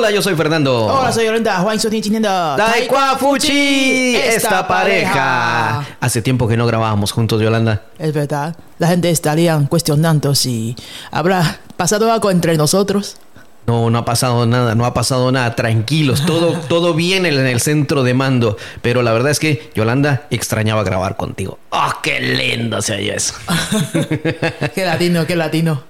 Hola, yo soy Fernando. Hola, soy Yolanda. Juan, Fuchi, esta pareja. Hace tiempo que no grabábamos juntos, Yolanda. Es verdad. La gente estaría cuestionando si habrá pasado algo entre nosotros. No, no ha pasado nada, no ha pasado nada. Tranquilos, todo, todo bien en el centro de mando. Pero la verdad es que Yolanda extrañaba grabar contigo. ¡Oh, qué lindo se oye eso! qué latino, qué latino.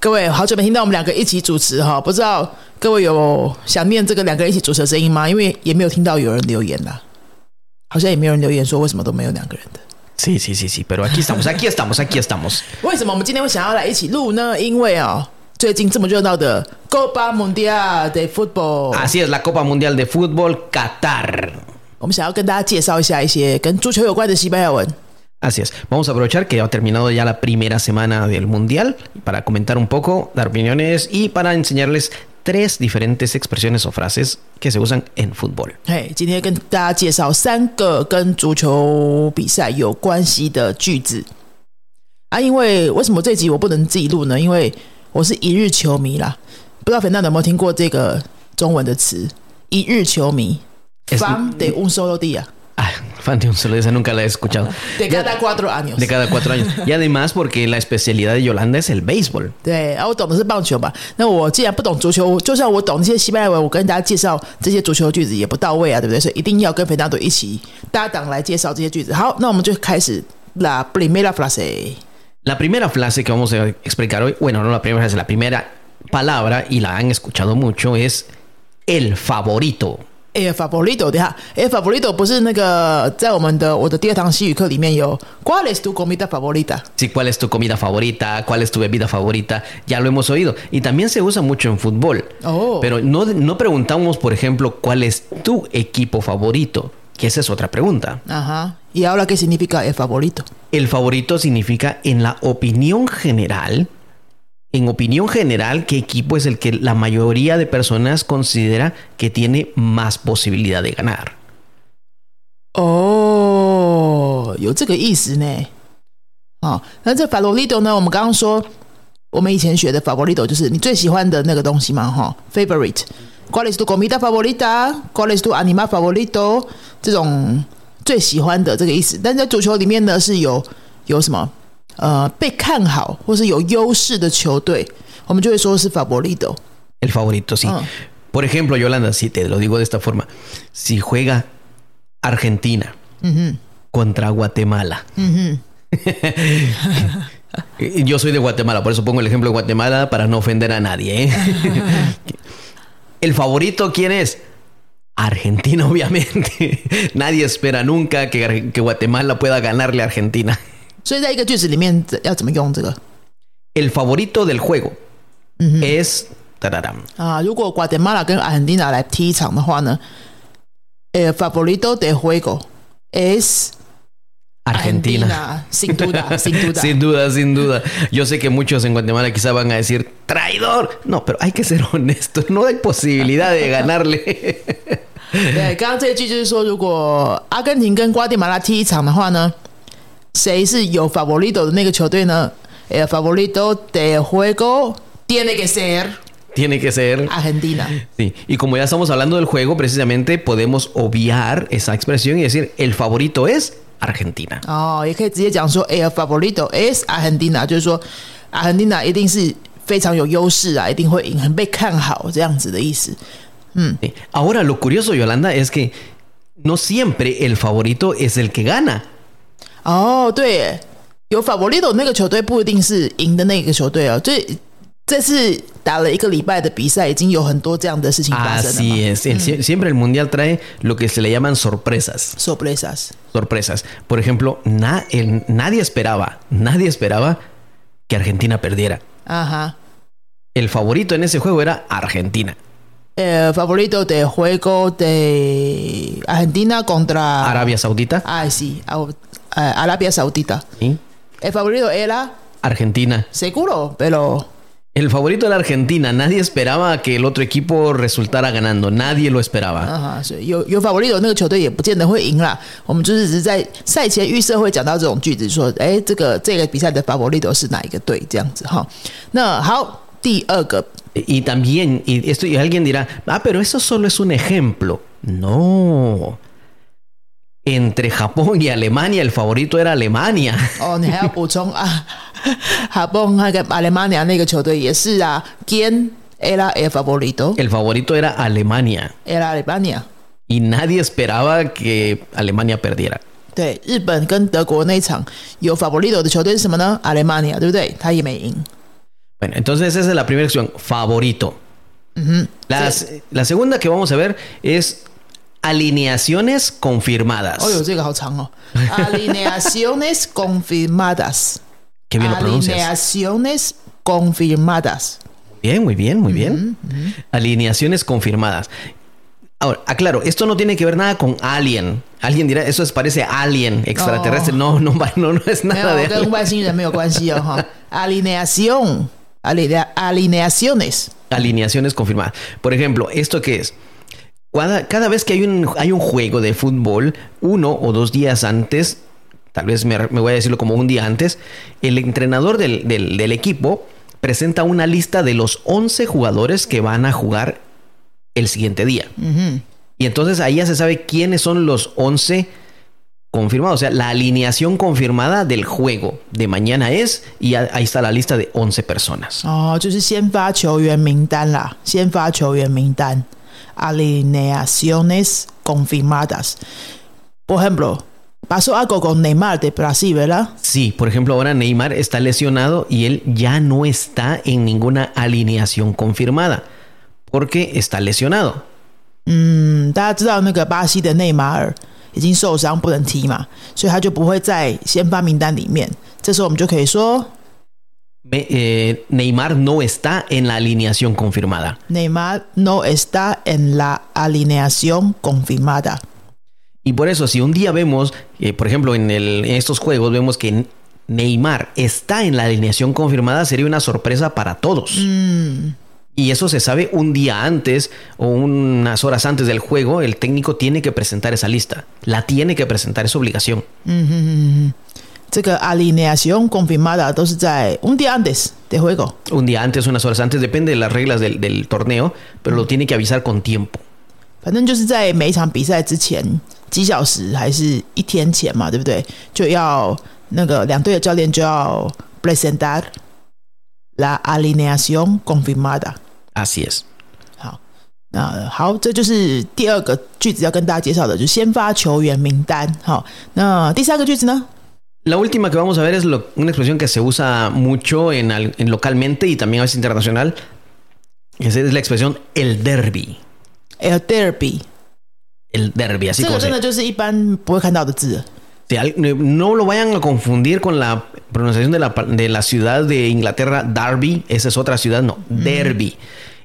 各位，好久没听到我们两个一起主持哈，不知道各位有想念这个两个人一起主持的声音吗？因为也没有听到有人留言啦，好像也没有人留言说为什么都没有两个人的。Sí, sí, sí, sí, pero aquí estamos, aquí estamos, aquí estamos. 为什么我们今天会想要来一起录呢？因为哦，最近这么热闹的 Copa Mundial de Fútbol，Así es, la Copa Mundial de Fútbol Qatar. 我们想要跟大家介绍一下一些跟足球有关的西班牙文。Así es. Vamos a aprovechar que ha terminado ya la primera semana del Mundial para comentar un poco, dar opiniones y para enseñarles tres diferentes expresiones o frases que se usan en fútbol. 嘿，今天跟大家介绍三个跟足球比赛有关系的句子啊。因为为什么这集我不能自己录呢？因为我是一日球迷啦。不知道粉蛋有没有听过这个中文的词“一日球迷 Es- ”？Fan de un solo día Ah, fan de un solo esa nunca la he escuchado. De cada ya, cuatro años. De cada cuatro años. Y además porque la especialidad de Yolanda es el béisbol. La primera frase. La primera frase que vamos a explicar hoy, bueno, no la primera frase, la primera palabra, y la han escuchado mucho, es el favorito. El favorito，等一下，El favorito 不是那个在我们的我的第二堂西语课里面有 ¿Cuál es tu comida favorita？ Sí, ¿cuál es tu comida favorita? ¿Cuál es tu bebida favorita? Ya lo hemos oído. Y también se usa mucho en fútbol. Oh. Pero no, no preguntamos, por ejemplo, cuál es tu equipo favorito, que esa es otra pregunta. Ajá. ¿Y ahora qué significa el favorito? El favorito significa en la opinión general, en opinión general, qué equipo es el que la mayoría de personas considera que tiene más posibilidad de ganar. 哦，有这个意思呢。哦，那这 favorito 呢？我们刚刚说，我们以前学的 favorito 就是你最喜欢的那个东西嘛，哈、favorite。¿Cuál es tu comida favorita? ¿Cuál es tu animal favorito？这种最喜欢的这个意思。但在足球里面呢，是有有什么 呃被看好或是有优势的球队，我们就会说是 favorito。 El favorito, sí. Ah. Por ejemplo, Yolanda, si te lo digo de esta forma, si juega Argentina contra Guatemala. Y Yo soy de Guatemala, por eso pongo el ejemplo de Guatemala para no ofender a nadie. ¿eh? ¿El favorito quién es? Argentina, obviamente. Nadie espera nunca que, Ar- que Guatemala pueda ganarle a Argentina. 所以在一个句子里面要怎么用这个 El favorito del juego es... tararam, 啊？如果 Guatemala 跟 Argentina 来踢一场的话呢，El favorito de juego es Argentina. sin duda, sin duda. Sin duda, sin duda. Yo sé que muchos en Guatemala quizá van a decir traidor. No, pero hay que ser honestos. No hay posibilidad de ganarle. 对，刚刚这一句就是说，如果阿根廷跟瓜地马拉踢一场的话呢， 谁是有 favorito 的那个球队呢？El favorito de juego tiene que ser Tiene que ser. Argentina。 Sí. Y como ya estamos hablando del juego, precisamente podemos obviar esa expresión y decir el favorito es Argentina. 哦，也可以直接讲说，El favorito es Argentina，就是说，Argentina 一定是非常有优势啊，一定会赢，很被看好这样子的意思。 Sí. Ahora, lo curioso, Yolanda, es que no siempre el favorito es el que gana. 哦，对耶，有 favorito 那个球队不一定是赢的那个球队哦。这这次打了一个礼拜的比赛，已经有很多这样的事情发生了 Así 嘛。 es. El- sie- Siempre el mundial trae lo que se le llaman sorpresas. Sorpresas， sorpresas. Por ejemplo, na- el- nadie esperaba, nadie esperaba que Argentina perdiera. 啊哈。 El favorito en ese juego era Argentina. El favorito de juego de Argentina contra Arabia Saudita. Ah, sí, Au- eh, Arabia Saudita. ¿sí? El favorito era Argentina. seguro, pero El favorito era Argentina. Nadie esperaba que el otro equipo resultara ganando. Nadie lo esperaba. 啊哈，所以有有 favorito 那个球队也不见得会赢啦。我们就是只是在赛前预设会讲到这种句子，说，哎，这个这个比赛的 favorito 是哪一个队这样子哈。那好， 第二个 Y también, y esto y alguien dirá, ah, pero eso solo es un ejemplo. No. Entre Japón y Alemania, el favorito era Alemania. 哦，你还要补充啊？哈蹦那个阿雷马尼亚那个球队也是啊，¿Quién era el favorito? El favorito era Alemania. Era Alemania。 Y nadie esperaba que Alemania perdiera. 对，日本跟德国那一场有 favorito 的球队是什么呢？阿雷马尼亚，对不对？他也没赢。 Bueno, entonces esa es la primera opción, favorito. Las- La segunda que vamos a ver es alineaciones confirmadas. Alineaciones confirmadas. Qué bien lo pronuncias. Alineaciones confirmadas. Bien, muy bien, muy bien. Alineaciones confirmadas. Ahora, aclaro, esto no tiene que ver nada con Alien. Alguien dirá, eso es, parece Alien extraterrestre. No, no, no, no es nada de eso. Alineación. Alineaciones. Alineaciones confirmadas. Por ejemplo, ¿esto qué es? Cada, cada vez que hay un, hay un juego de fútbol, uno o dos días antes, tal vez me, me voy a decirlo como un día antes, el entrenador del, del- del equipo presenta una lista de los 11 jugadores que van a jugar el siguiente día. Y entonces ahí ya se sabe quiénes son los 11 confirmados. O sea, la alineación confirmada del juego de mañana es, y ahí está la lista de 11 personas. 哦，就是先发球员名单啦，先发球员名单，alineaciones confirmadas。Por ejemplo, pasó algo con Neymar de Brasil, ¿verdad? Sí, por ejemplo, ahora Neymar está lesionado y él ya no está en ninguna alineación confirmada porque está lesionado. 嗯，大家知道那个巴西的内马尔已经受伤不能踢嘛，所以他就不会在先发名单里面。这时候我们就可以说 me- eh, Neymar no está en la alineación confirmada. Neymar no está en la alineación confirmada。Y por eso, si un día vemos, eh, por ejemplo, en, el- en estos juegos, vemos que Neymar está en la alineación confirmada, sería una sorpresa para todos. Y eso se sabe un día antes o unas horas antes del juego, el técnico tiene que presentar esa lista. La tiene que presentar, es obligación. 这个 alineación confirmada 都是在 un día antes de juego。Un día antes, unas horas antes, depende de las reglas del, del torneo, pero lo tiene que avisar con tiempo. 反正就是在每一场比赛之前几小时还是一天前嘛，对不对？就要那个两队的教练就要 presentar la alineación confirmada。Así es. 好，那好，这就是第二个句子要跟大家介绍的，就是先发球员名单。好，那第三个句子呢？La última que vamos a ver es una expresión que se usa mucho en, localmente y también a veces internacional. Es, es la expresión el derby. El derby. El derby, así como. No lo vayan a confundir con la pronunciación de la, ciudad de Inglaterra, Derby. Esa es otra ciudad, no. Mm. Derby.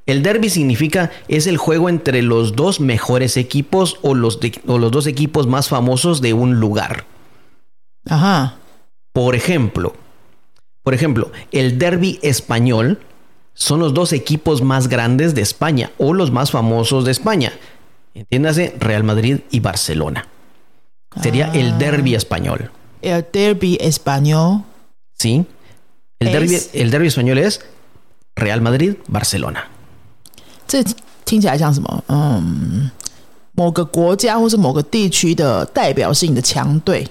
El derby significa es el juego entre los dos mejores equipos o los dos equipos más famosos de un lugar. 啊哈， Por ejemplo, por ejemplo, el derby español son los dos equipos más grandes de España o los más famosos de España. Entiéndase, Real Madrid y Barcelona. Sería el derby español. el derby español ¿Sí? El Es- derby, el derbi español es Real Madrid, Barcelona. 这听起来像什么？嗯，某个国家或是某个地区的代表性的强队，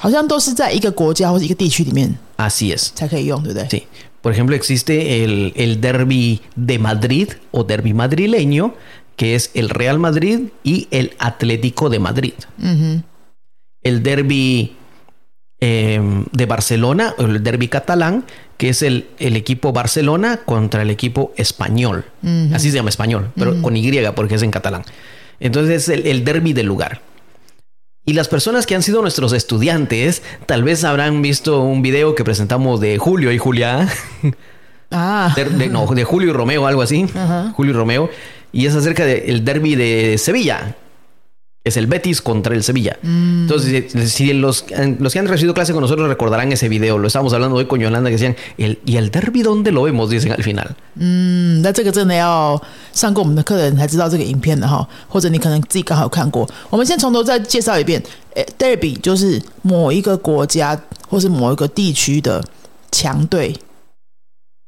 好像都是在一个国家或是一个地区里面 Así es. 才可以用，对不对？ Sí. Por ejemplo, existe el, el derby de Madrid o derby madrileño, que es el Real Madrid y el Atlético de Madrid. El derby eh, de Barcelona, o el derby catalán, que es el, el equipo Barcelona contra el equipo español. Así se llama español, pero con Y porque es en catalán. Entonces es el, el derby del lugar. Y las personas que han sido nuestros estudiantes tal vez habrán visto un video que presentamos de Julio y Julia. 啊，De, de- no, de Julio y Romeo, algo así. Julio y Romeo. Y es acerca del derby de Sevilla. Es el Betis contra el Sevilla. Entonces, si- si los, los que han recibido clase con nosotros recordarán ese video. Lo estábamos hablando hoy con Yolanda que decían, el, ¿y el derby dónde lo vemos? Dicen al final. 嗯，那这个真的要上过我们的课的人才知道这个影片的哈，或者你可能自己刚好看过。我们先从头再介绍一遍。诶，derby 就是某一个国家或是某一个地区的强队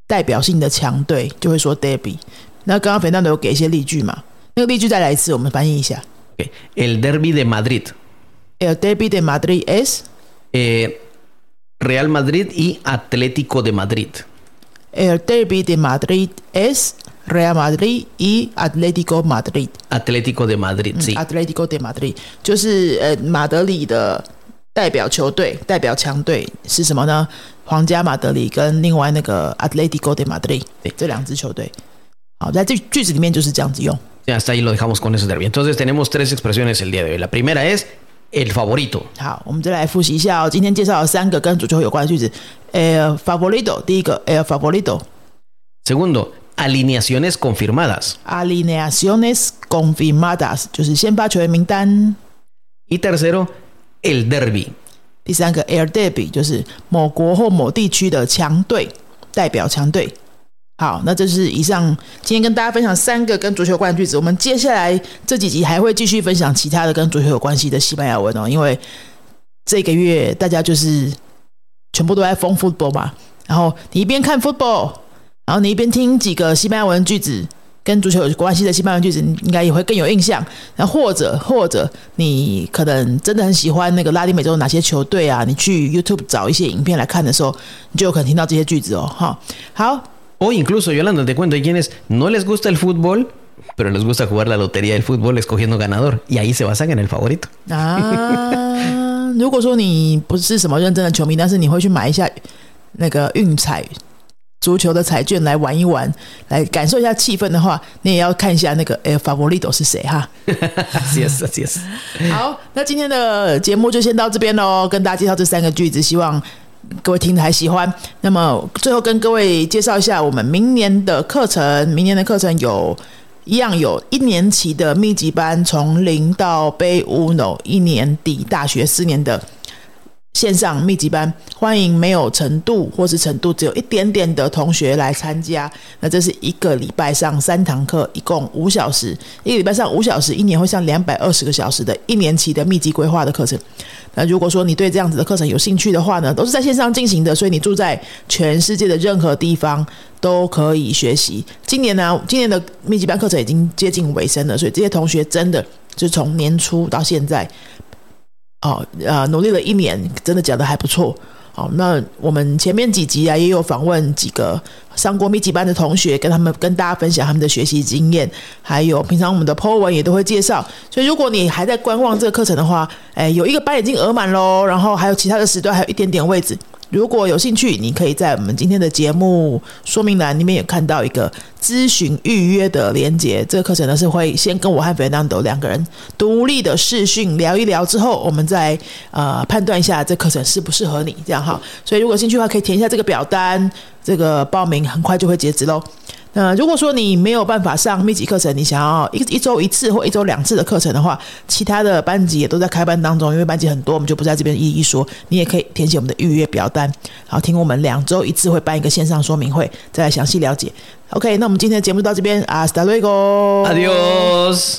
代表性的强队，就会说 derby。那刚刚肥蛋都有给一些例句嘛？那个例句再来一次，我们翻译一下。Okay. El derby de Madrid. El derby de Madrid es Eh, Real Madrid y Atlético de Madrid. El derby de Madrid es Real Madrid y Atlético Madrid。 Atlético de Madrid, sí. Atlético de Madrid 就是呃马德里的代表球队、代表强队是什么呢？皇家马德里跟另外那个 Atlético de Madrid 对这两支球队。好，在这句子里面就是这样子用。 Ya hasta ahí lo dejamos con ese derby. Entonces tenemos tres expresiones el día de hoy. La primera es el favorito. 好，我们再来复习一下哦。今天介绍了三个跟足球有关的句子。呃，favorito 第一个，el favorito Segundo, alineaciones confirmadas. alineaciones confirmadas 就是先发球员名单。 Y tercero, el derby. 第三个 air derby 就是某国或某地区的强队代表强队。 好，那这是以上今天跟大家分享三个跟足球有关的句子。我们接下来这几集还会继续分享其他的跟足球有关系的西班牙文哦，因为这个月大家就是全部都在疯 football 嘛，然后你一边看 football，然后你一边听几个西班牙文句子。跟足球有关系的西班牙文句子，你应该也会更有印象。然后或者或者你可能真的很喜欢那个拉丁美洲哪些球队啊？你去 YouTube 找一些影片来看的时候，你就有可能听到这些句子哦。哈，好，O incluso, Yolanda, te cuento, hay quienes no les gusta el fútbol, pero les gusta jugar la lotería del fútbol escogiendo ganador. Y ahí se basan en el favorito. 啊，如果说你不是什么认真的球迷，但是你会去买一下那个运彩足球的彩券来玩一玩，来感受一下气氛的话，你也要看一下那个诶 favorito 是谁哈。 así es, así es. 好，那今天的节目就先到这边喽，跟大家介绍这三个句子，希望 各位听的还喜欢。那么最后跟各位介绍一下我们明年的课程，明年的课程有。一样有一年级的密集班，从零到杯乌 no 一年底大学四年的线上密集班，欢迎没有程度或是程度只有一点点的同学来参加。那这是一个礼拜上三堂课，一共五小时，一个礼拜上五小时，一年会上两百二十个小时的一年期的密集规划的课程。那如果说你对这样子的课程有兴趣的话呢，都是在线上进行的，所以你住在全世界的任何地方都可以学习。今年呢，今年的密集班课程已经接近尾声了，所以这些同学真的就从年初到现在，哦，呃，努力了一年，真的讲的还不错。好，那我们前面几集啊，也有访问几个上过密集班的同学，跟他们跟大家分享他们的学习经验，还有平常我们的 po 文也都会介绍。所以如果你还在观望这个课程的话，哎，有一个班已经额满喽，然后还有其他的时段还有一点点位置。如果有兴趣，你可以在我们今天的节目说明栏里面也看到一个咨询预约的连接。这个课程呢是会先跟我和 Fernando 两个人独立的视讯聊一聊之后，我们再呃判断一下这课程适不适合你，这样哈。所以如果兴趣的话，可以填一下这个表单，这个报名很快就会截止喽。那如果说你没有办法上密集课程，你想要一一周一次或一周两次的课程的话，其他的班级也都在开班当中，因为班级很多，我们就不在这边一一说。你也可以填写我们的预约表单，好听我们两周一次会办一个线上说明会，再来详细了解。OK，那我们今天的节目就到这边，Hasta luego，Adios